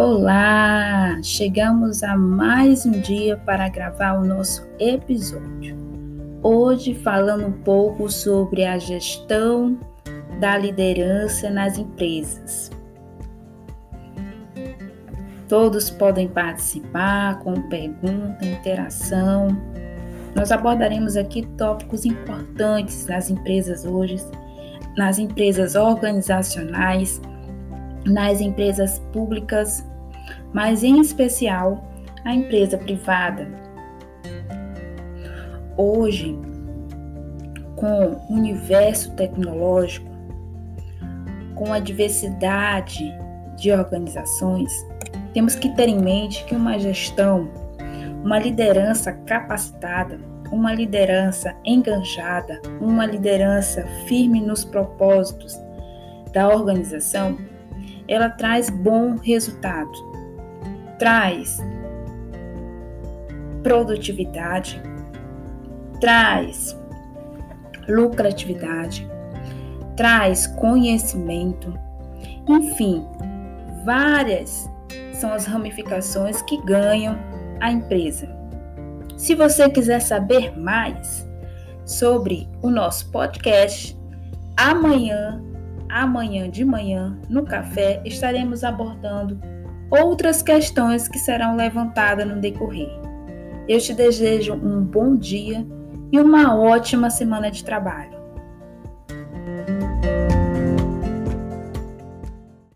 Olá! Chegamos a mais um dia para gravar o nosso episódio. Hoje falando um pouco sobre a gestão da liderança nas empresas. Todos podem participar com pergunta, interação. Nós abordaremos aqui tópicos importantes nas empresas hoje, nas empresas organizacionais, nas empresas públicas, mas em especial a empresa privada. Hoje, com o universo tecnológico, com a diversidade de organizações, temos que ter em mente que uma gestão, uma liderança capacitada, uma liderança enganjada, uma liderança firme nos propósitos da organização, ela traz bom resultado, traz produtividade, traz lucratividade, traz conhecimento, enfim, várias são as ramificações que ganham a empresa. Se você quiser saber mais sobre o nosso podcast, amanhã, amanhã de manhã, no café, estaremos abordando outras questões que serão levantadas no decorrer. Eu te desejo um bom dia e uma ótima semana de trabalho.